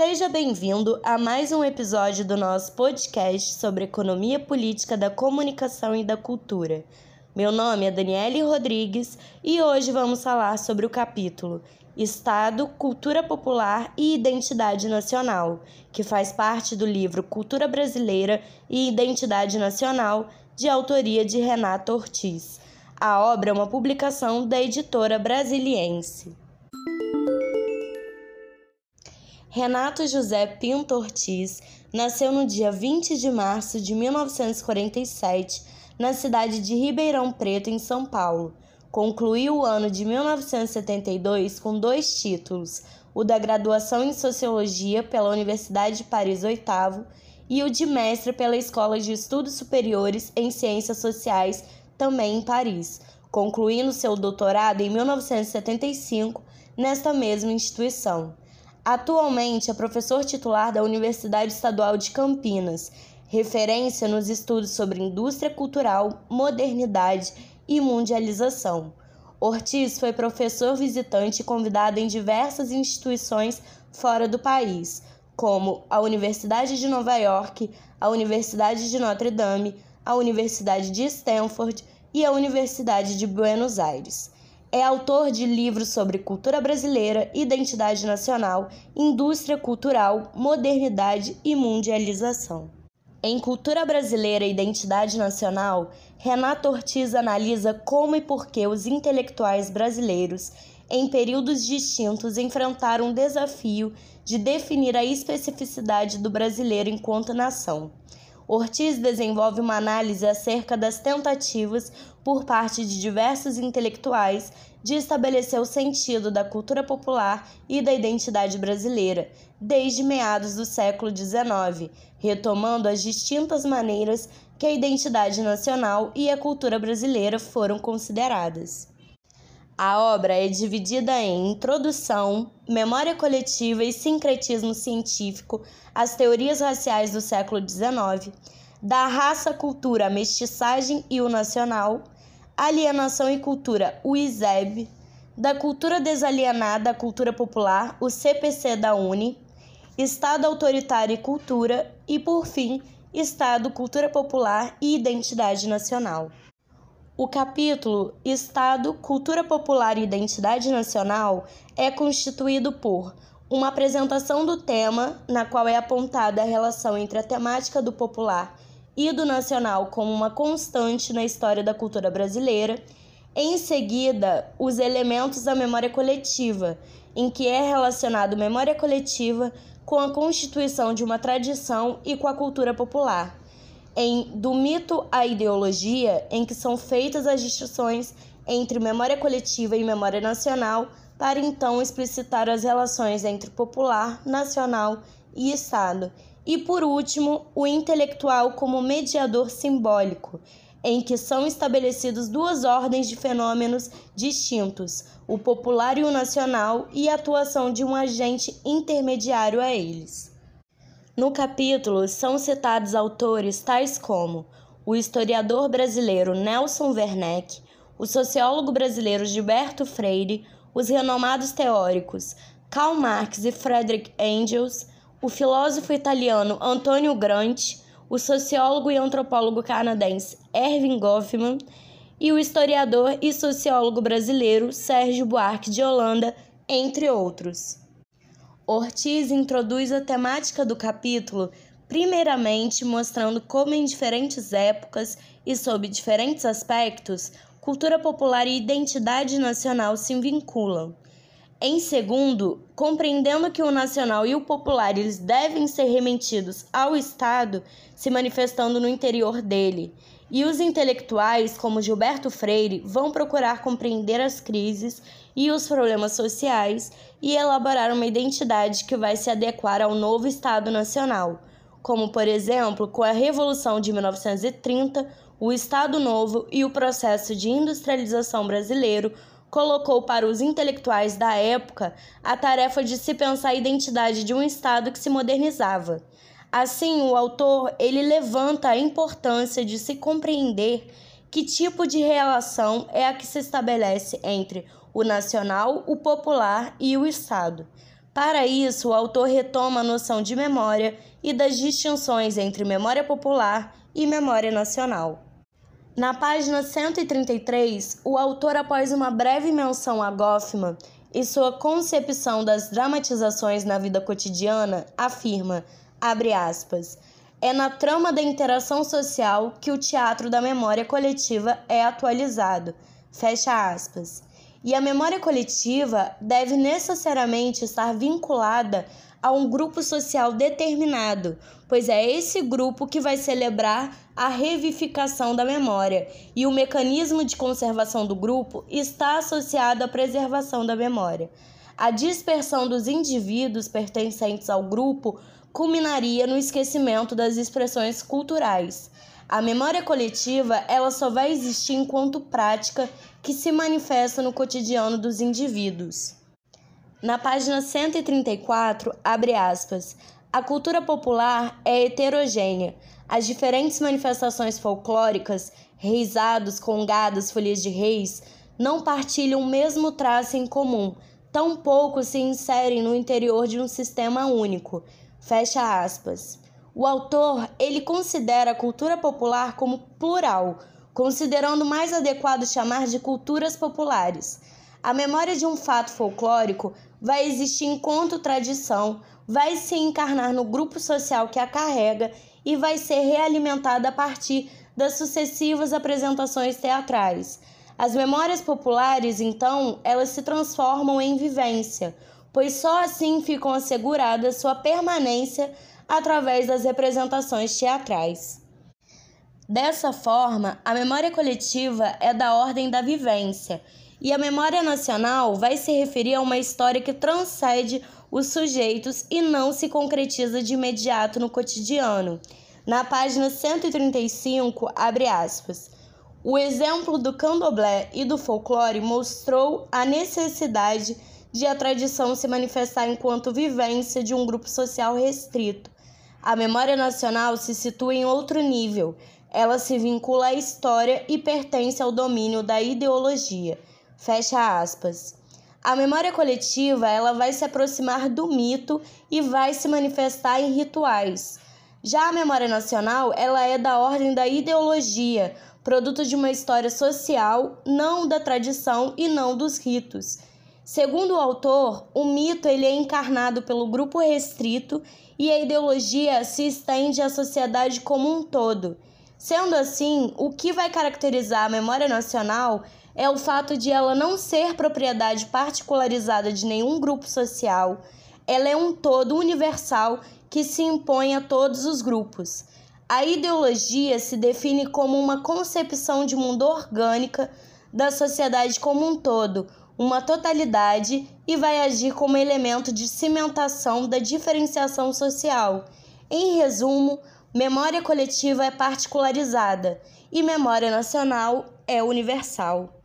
Seja bem-vindo a mais um episódio do nosso podcast sobre economia política da comunicação e da cultura. Meu nome é Daniele Rodrigues e hoje vamos falar sobre o capítulo Estado, Cultura Popular e Identidade Nacional, que faz parte do livro Cultura Brasileira e Identidade Nacional, de autoria de Renato Ortiz. A obra é uma publicação da editora Brasiliense. Renato José Pinto Ortiz nasceu no dia 20 de março de 1947 na cidade de Ribeirão Preto, em São Paulo. Concluiu o ano de 1972 com dois títulos: o da graduação em Sociologia pela Universidade de Paris VIII e o de mestre pela Escola de Estudos Superiores em Ciências Sociais, também em Paris, concluindo seu doutorado em 1975 nesta mesma instituição. Atualmente é professor titular da Universidade Estadual de Campinas, referência nos estudos sobre indústria cultural, modernidade e mundialização. Ortiz foi professor visitante e convidado em diversas instituições fora do país, como a Universidade de Nova York, a Universidade de Notre Dame, a Universidade de Stanford e a Universidade de Buenos Aires. É autor de livros sobre cultura brasileira, identidade nacional, indústria cultural, modernidade e mundialização. Em Cultura Brasileira e Identidade Nacional, Renato Ortiz analisa como e por que os intelectuais brasileiros, em períodos distintos, enfrentaram o desafio de definir a especificidade do brasileiro enquanto nação. Ortiz desenvolve uma análise acerca das tentativas por parte de diversos intelectuais de estabelecer o sentido da cultura popular e da identidade brasileira, desde meados do século XIX, retomando as distintas maneiras que a identidade nacional e a cultura brasileira foram consideradas. A obra é dividida em introdução, memória coletiva e sincretismo científico às teorias raciais do século XIX, da raça, cultura, mestiçagem e o nacional, alienação e cultura, o ISEB, da cultura desalienada à cultura popular, o CPC da UNE, Estado autoritário e cultura e, por fim, Estado, cultura popular e identidade nacional. O capítulo Estado, Cultura Popular e Identidade Nacional é constituído por uma apresentação do tema, na qual é apontada a relação entre a temática do popular e do nacional como uma constante na história da cultura brasileira. Em seguida, os elementos da memória coletiva, em que é relacionado memória coletiva com a constituição de uma tradição e com a cultura popular em Do Mito à Ideologia, em que são feitas as distinções entre memória coletiva e memória nacional, para então explicitar as relações entre popular, nacional e Estado. E por último, o intelectual como mediador simbólico, em que são estabelecidos duas ordens de fenômenos distintos, o popular e o nacional, e a atuação de um agente intermediário a eles. No capítulo são citados autores tais como o historiador brasileiro Nelson Werneck, o sociólogo brasileiro Gilberto Freire, os renomados teóricos Karl Marx e Friedrich Engels, o filósofo italiano Antonio Gramsci, o sociólogo e antropólogo canadense Erving Goffman e o historiador e sociólogo brasileiro Sérgio Buarque de Holanda, entre outros. Ortiz introduz a temática do capítulo, primeiramente mostrando como em diferentes épocas e sob diferentes aspectos, cultura popular e identidade nacional se vinculam. Em segundo, compreendendo que o nacional e o popular eles devem ser remetidos ao Estado, se manifestando no interior dele. E os intelectuais, como Gilberto Freire, vão procurar compreender as crises e os problemas sociais e elaborar uma identidade que vai se adequar ao novo Estado Nacional, como, por exemplo, com a Revolução de 1930, o Estado Novo e o processo de industrialização brasileiro colocou para os intelectuais da época a tarefa de se pensar a identidade de um Estado que se modernizava. Assim, o autor ele levanta a importância de se compreender que tipo de relação é a que se estabelece entre o nacional, o popular e o Estado. Para isso, o autor retoma a noção de memória e das distinções entre memória popular e memória nacional. Na página 133, o autor, após uma breve menção a Goffman e sua concepção das dramatizações na vida cotidiana, afirma, abre aspas, é na trama da interação social que o teatro da memória coletiva é atualizado, fecha aspas. E a memória coletiva deve necessariamente estar vinculada a um grupo social determinado, pois é esse grupo que vai celebrar a revificação da memória, e o mecanismo de conservação do grupo está associado à preservação da memória. A dispersão dos indivíduos pertencentes ao grupo culminaria no esquecimento das expressões culturais. A memória coletiva, ela só vai existir enquanto prática que se manifesta no cotidiano dos indivíduos. Na página 134, abre aspas, a cultura popular é heterogênea. As diferentes manifestações folclóricas, reisados, congadas, folhas de reis, não partilham o mesmo traço em comum, tampouco se inserem no interior de um sistema único. Fecha aspas. O autor, ele considera a cultura popular como plural, considerando mais adequado chamar de culturas populares. A memória de um fato folclórico vai existir enquanto tradição, vai se encarnar no grupo social que a carrega e vai ser realimentada a partir das sucessivas apresentações teatrais. As memórias populares, então, elas se transformam em vivência, pois só assim ficam asseguradas sua permanência através das representações teatrais. Dessa forma, a memória coletiva é da ordem da vivência, e a memória nacional vai se referir a uma história que transcende os sujeitos e não se concretiza de imediato no cotidiano. Na página 135, abre aspas. O exemplo do candomblé e do folclore mostrou a necessidade de a tradição se manifestar enquanto vivência de um grupo social restrito. A memória nacional se situa em outro nível. Ela se vincula à história e pertence ao domínio da ideologia. Fecha aspas. A memória coletiva, ela vai se aproximar do mito e vai se manifestar em rituais. Já a memória nacional, ela é da ordem da ideologia, produto de uma história social, não da tradição e não dos ritos. Segundo o autor, o mito ele é encarnado pelo grupo restrito e a ideologia se estende à sociedade como um todo. Sendo assim, o que vai caracterizar a memória nacional é o fato de ela não ser propriedade particularizada de nenhum grupo social. Ela é um todo universal que se impõe a todos os grupos. A ideologia se define como uma concepção de mundo orgânica da sociedade como um todo, uma totalidade e vai agir como elemento de cimentação da diferenciação social. Em resumo, memória coletiva é particularizada e memória nacional é universal.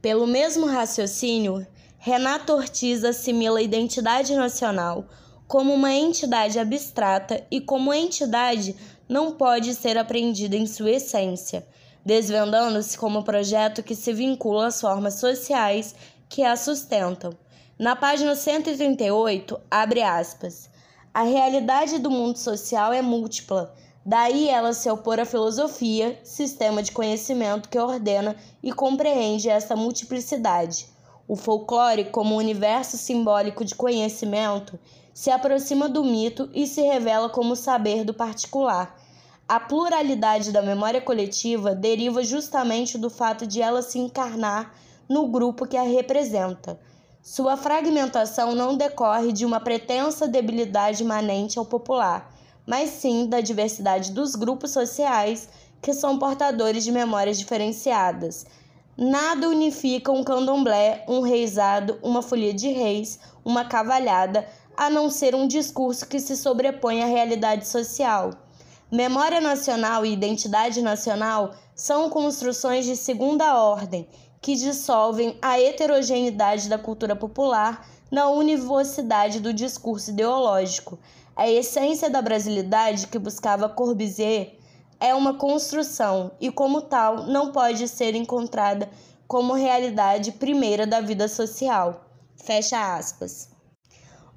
Pelo mesmo raciocínio, Renato Ortiz assimila a identidade nacional como uma entidade abstrata e como entidade não pode ser apreendida em sua essência, desvendando-se como projeto que se vincula às formas sociais que a sustentam. Na página 138, abre aspas. A realidade do mundo social é múltipla, daí ela se opor à filosofia, sistema de conhecimento que ordena e compreende essa multiplicidade. O folclore, como universo simbólico de conhecimento, se aproxima do mito e se revela como saber do particular. A pluralidade da memória coletiva deriva justamente do fato de ela se encarnar no grupo que a representa. Sua fragmentação não decorre de uma pretensa debilidade imanente ao popular, mas sim da diversidade dos grupos sociais que são portadores de memórias diferenciadas. Nada unifica um candomblé, um reisado, uma folia de reis, uma cavalhada, a não ser um discurso que se sobrepõe à realidade social. Memória nacional e identidade nacional são construções de segunda ordem que dissolvem a heterogeneidade da cultura popular na univocidade do discurso ideológico. A essência da brasilidade que buscava Corbusier é uma construção e, como tal, não pode ser encontrada como realidade primeira da vida social. Fecha aspas.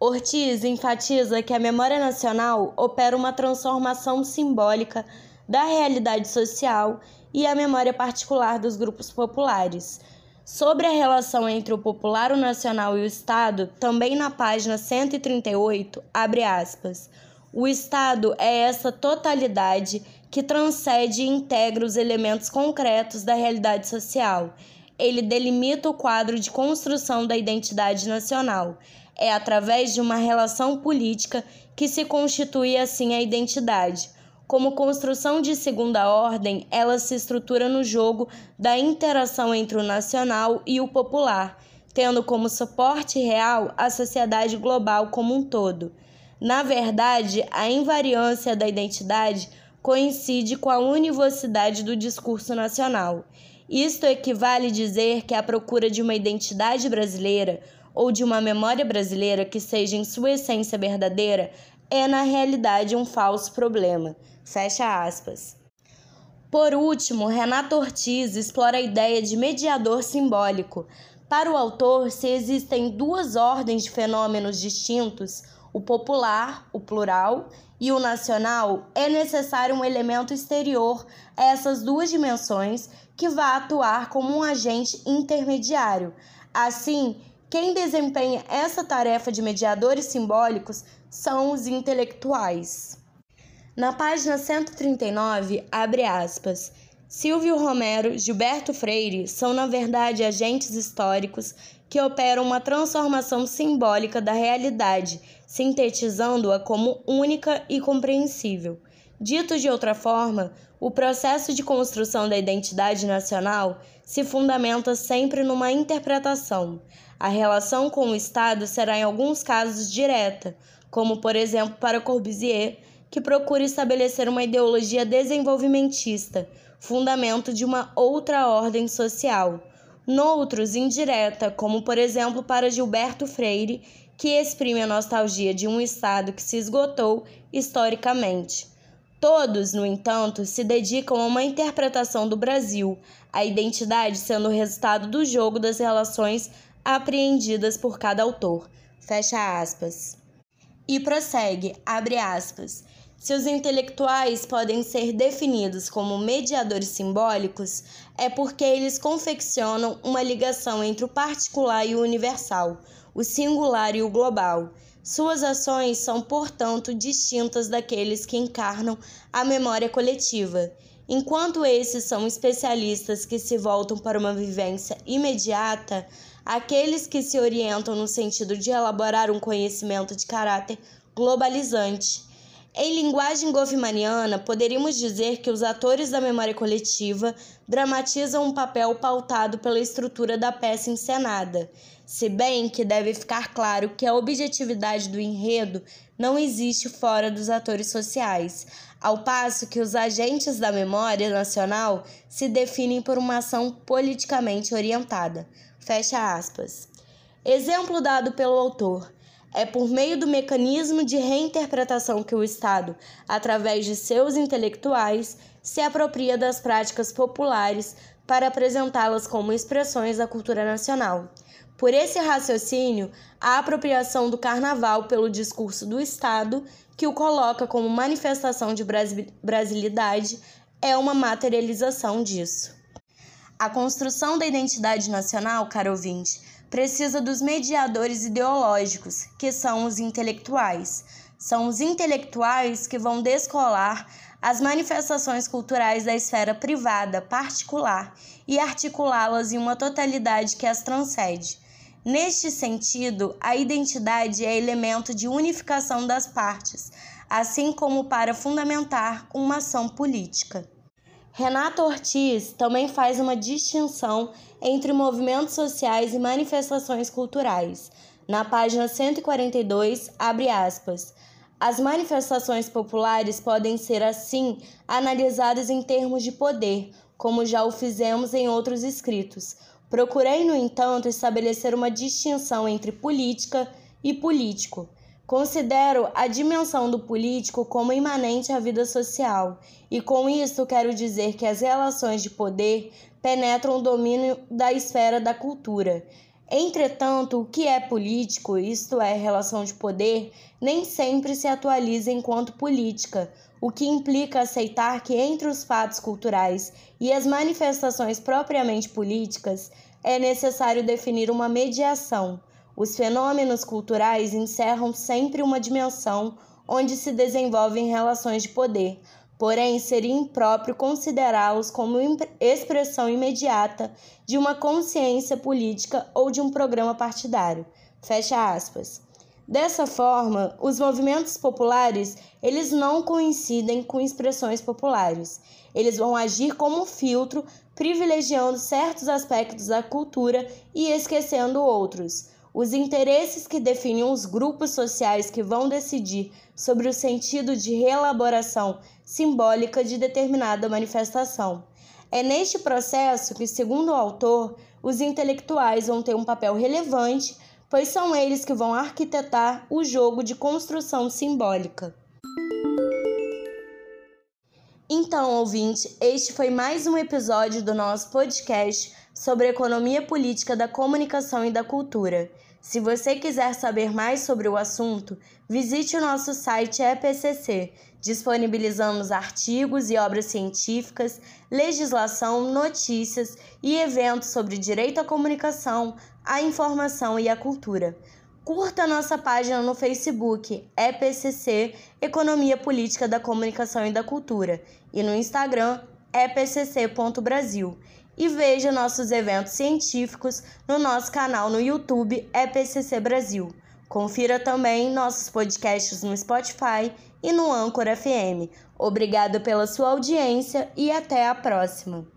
Ortiz enfatiza que a memória nacional opera uma transformação simbólica da realidade social e a memória particular dos grupos populares. Sobre a relação entre o popular, o nacional e o Estado, também na página 138, abre aspas. O Estado é essa totalidade que transcende e integra os elementos concretos da realidade social. Ele delimita o quadro de construção da identidade nacional. É através de uma relação política que se constitui assim a identidade. Como construção de segunda ordem, ela se estrutura no jogo da interação entre o nacional e o popular, tendo como suporte real a sociedade global como um todo. Na verdade, a invariância da identidade coincide com a univocidade do discurso nacional. Isto equivale dizer que a procura de uma identidade brasileira ou de uma memória brasileira que seja em sua essência verdadeira é na realidade um falso problema. Fecha aspas. Por último, Renato Ortiz explora a ideia de mediador simbólico. Para o autor, se existem duas ordens de fenômenos distintos, o popular, o plural, e o nacional, é necessário um elemento exterior a essas duas dimensões que vá atuar como um agente intermediário. Assim, quem desempenha essa tarefa de mediadores simbólicos são os intelectuais. Na página 139, abre aspas. Silvio Romero, Gilberto Freire são, na verdade, agentes históricos que operam uma transformação simbólica da realidade, sintetizando-a como única e compreensível. Dito de outra forma, o processo de construção da identidade nacional se fundamenta sempre numa interpretação. A relação com o Estado será, em alguns casos, direta, como, por exemplo, para Corbusier que procura estabelecer uma ideologia desenvolvimentista, fundamento de uma outra ordem social. Noutros, indireta, como por exemplo para Gilberto Freire, que exprime a nostalgia de um Estado que se esgotou historicamente. Todos, no entanto, se dedicam a uma interpretação do Brasil, a identidade sendo o resultado do jogo das relações apreendidas por cada autor. Fecha aspas. E prossegue, abre aspas. Se os intelectuais podem ser definidos como mediadores simbólicos, é porque eles confeccionam uma ligação entre o particular e o universal, o singular e o global. Suas ações são, portanto, distintas daqueles que encarnam a memória coletiva. Enquanto esses são especialistas que se voltam para uma vivência imediata, aqueles que se orientam no sentido de elaborar um conhecimento de caráter globalizante em linguagem goffmaniana, poderíamos dizer que os atores da memória coletiva dramatizam um papel pautado pela estrutura da peça encenada, se bem que deve ficar claro que a objetividade do enredo não existe fora dos atores sociais, ao passo que os agentes da memória nacional se definem por uma ação politicamente orientada. Fecha aspas. Exemplo dado pelo autor. É por meio do mecanismo de reinterpretação que o Estado, através de seus intelectuais, se apropria das práticas populares para apresentá-las como expressões da cultura nacional. Por esse raciocínio, a apropriação do carnaval pelo discurso do Estado, que o coloca como manifestação de brasilidade, é uma materialização disso. A construção da identidade nacional, caro ouvinte, precisa dos mediadores ideológicos, que são os intelectuais. São os intelectuais que vão descolar as manifestações culturais da esfera privada, particular, e articulá-las em uma totalidade que as transcende. Neste sentido, a identidade é elemento de unificação das partes, assim como para fundamentar uma ação política. Renato Ortiz também faz uma distinção entre movimentos sociais e manifestações culturais. Na página 142, abre aspas. As manifestações populares podem ser, assim, analisadas em termos de poder, como já o fizemos em outros escritos. Procurei, no entanto, estabelecer uma distinção entre política e político. Considero a dimensão do político como imanente à vida social, e com isso quero dizer que as relações de poder penetram o domínio da esfera da cultura. Entretanto, o que é político, isto é, relação de poder, nem sempre se atualiza enquanto política, o que implica aceitar que entre os fatos culturais e as manifestações propriamente políticas é necessário definir uma mediação. Os fenômenos culturais encerram sempre uma dimensão onde se desenvolvem relações de poder, porém seria impróprio considerá-los como expressão imediata de uma consciência política ou de um programa partidário. Fecha aspas. Dessa forma, os movimentos populares, eles não coincidem com expressões populares. Eles vão agir como filtro, privilegiando certos aspectos da cultura e esquecendo outros. Os interesses que definem os grupos sociais que vão decidir sobre o sentido de reelaboração simbólica de determinada manifestação. É neste processo que, segundo o autor, os intelectuais vão ter um papel relevante, pois são eles que vão arquitetar o jogo de construção simbólica. Então, ouvinte, este foi mais um episódio do nosso podcast sobre economia política da comunicação e da cultura. Se você quiser saber mais sobre o assunto, visite o nosso site EPCC. Disponibilizamos artigos e obras científicas, legislação, notícias e eventos sobre direito à comunicação, à informação e à cultura. Curta nossa página no Facebook, EPCC Economia Política da Comunicação e da Cultura, e no Instagram, epcc.brasil e veja nossos eventos científicos no nosso canal no YouTube EPCC Brasil. Confira também nossos podcasts no Spotify e no Anchor FM. Obrigado pela sua audiência e até a próxima.